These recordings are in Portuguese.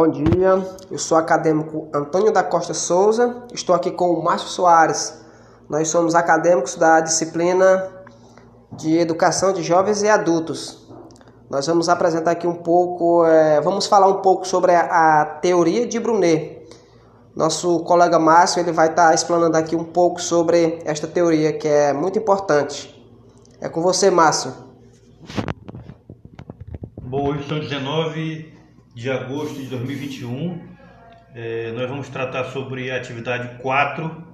Bom dia, eu sou o acadêmico Antônio da Costa Souza, estou aqui com o Márcio Soares. Nós somos acadêmicos da disciplina de Educação de Jovens e Adultos. Nós vamos apresentar aqui um pouco, é, vamos falar um pouco sobre a, a, teoria de Brunet. Nosso colega Márcio ele vai estar tá explanando aqui um pouco sobre esta teoria que é muito importante. É com você, Márcio. Bom, hoje são 19 de agosto de 2021. É, nós vamos tratar sobre a atividade 4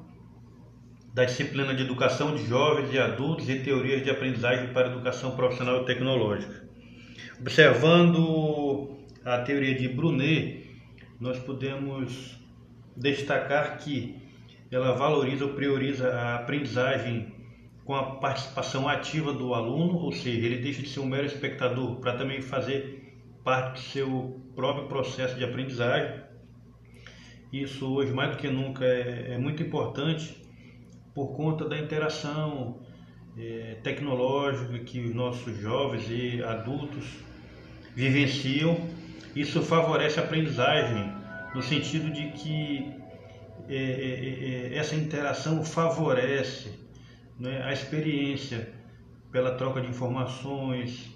da disciplina de Educação de Jovens e Adultos e Teorias de Aprendizagem para Educação Profissional e Tecnológica. Observando a teoria de Brunet, nós podemos destacar que ela valoriza ou prioriza a aprendizagem com a participação ativa do aluno, ou seja, ele deixa de ser um mero espectador para também fazer parte do seu próprio processo de aprendizagem. Isso hoje, mais do que nunca, é, é muito importante por conta da interação é, tecnológica que os nossos jovens e adultos vivenciam. Isso favorece a aprendizagem, no sentido de que é, é, é, é essa interação favorece né, a experiência pela troca de informações,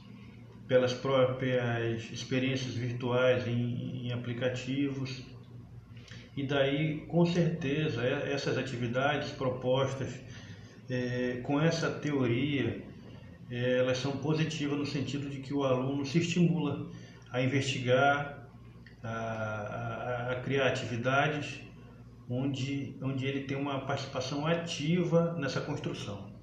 pelas próprias experiências virtuais em, em aplicativos. E daí, com certeza, essas atividades propostas é, com essa teoria, é, elas são positivas no sentido de que o aluno se estimula a investigar, a, a, a criar atividades onde, onde ele tem uma participação ativa nessa construção.